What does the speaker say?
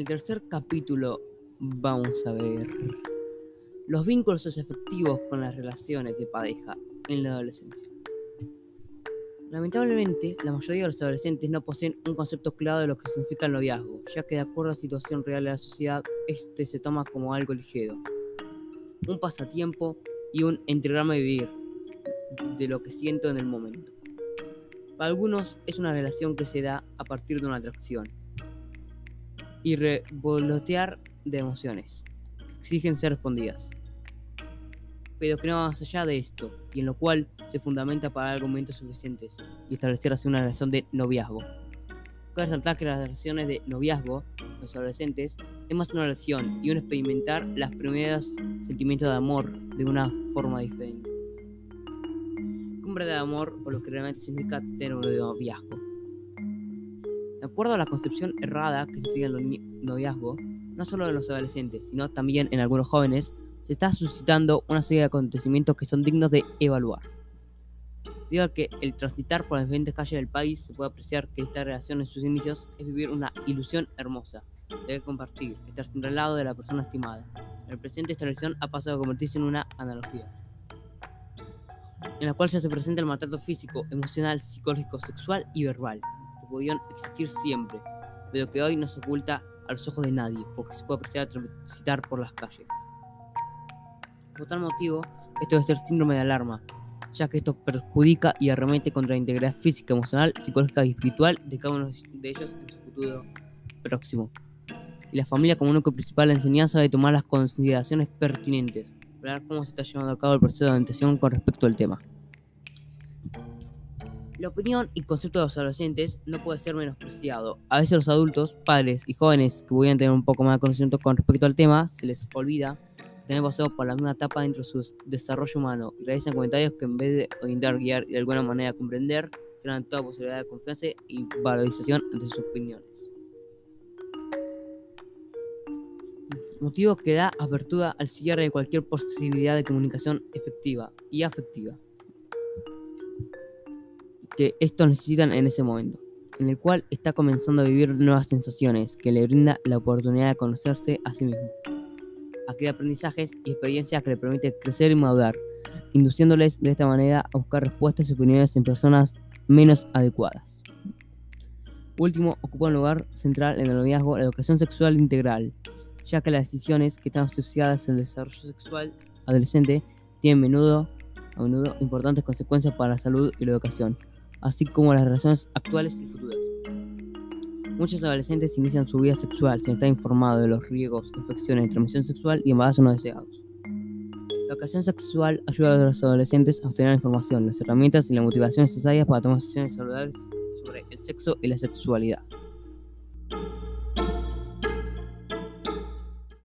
el tercer capítulo vamos a ver los vínculos efectivos con las relaciones de pareja en la adolescencia. Lamentablemente, la mayoría de los adolescentes no poseen un concepto claro de lo que significa el noviazgo, ya que de acuerdo a la situación real de la sociedad, este se toma como algo ligero, un pasatiempo y un entregarme a vivir de lo que siento en el momento. Para algunos es una relación que se da a partir de una atracción y revolotear de emociones que exigen ser respondidas pero que no va más allá de esto, y en lo cual se fundamenta para argumentos suficientes y establecer así una relación de noviazgo. Cabe resaltar que las relaciones de noviazgo, los adolescentes, es más una relación y un experimentar los primeros sentimientos de amor de una forma diferente. Cumbre de amor o lo que realmente significa tener un noviazgo. De acuerdo a la concepción errada que se tiene en el noviazgo, no solo en los adolescentes, sino también en algunos jóvenes, se está suscitando una serie de acontecimientos que son dignos de evaluar. A que el transitar por las diferentes calles del país se puede apreciar que esta relación en sus inicios es vivir una ilusión hermosa, debe compartir, estar siempre al lado de la persona estimada. En el presente esta relación ha pasado a convertirse en una analogía, en la cual se presenta el maltrato físico, emocional, psicológico, sexual y verbal, podían existir siempre, pero que hoy no se oculta a los ojos de nadie, porque se puede apreciar transitar por las calles. Por tal motivo, esto debe ser síndrome de alarma, ya que esto perjudica y arremete contra la integridad física, emocional, psicológica y espiritual de cada uno de ellos en su futuro próximo. Y la familia como único principal de enseñanza debe tomar las consideraciones pertinentes para ver cómo se está llevando a cabo el proceso de orientación con respecto al tema. La opinión y concepto de los adolescentes no puede ser menospreciado. A veces los adultos, padres y jóvenes que pudieran tener un poco más de conocimiento con respecto al tema, se les olvida tener pasado por la misma etapa dentro de su desarrollo humano y realizan comentarios que en vez de orientar, guiar y de alguna manera comprender, crean toda posibilidad de confianza y valorización ante sus opiniones. Motivo que da apertura al cierre de cualquier posibilidad de comunicación efectiva y afectiva que estos necesitan en ese momento, en el cual está comenzando a vivir nuevas sensaciones que le brinda la oportunidad de conocerse a sí mismo a crear aprendizajes y experiencias que le permiten crecer y madurar, induciéndoles de esta manera a buscar respuestas y opiniones en personas menos adecuadas. Último, ocupa un lugar central en el noviazgo la educación sexual integral, ya que las decisiones que están asociadas al desarrollo sexual adolescente tienen menudo, a menudo importantes consecuencias para la salud y la educación, así como las relaciones actuales y futuras. Muchos adolescentes inician su vida sexual sin estar informados de los riesgos, infecciones, transmisión sexual y embarazos no deseados. La educación sexual ayuda a los adolescentes a obtener información, las herramientas y la motivación necesarias para tomar decisiones saludables sobre el sexo y la sexualidad.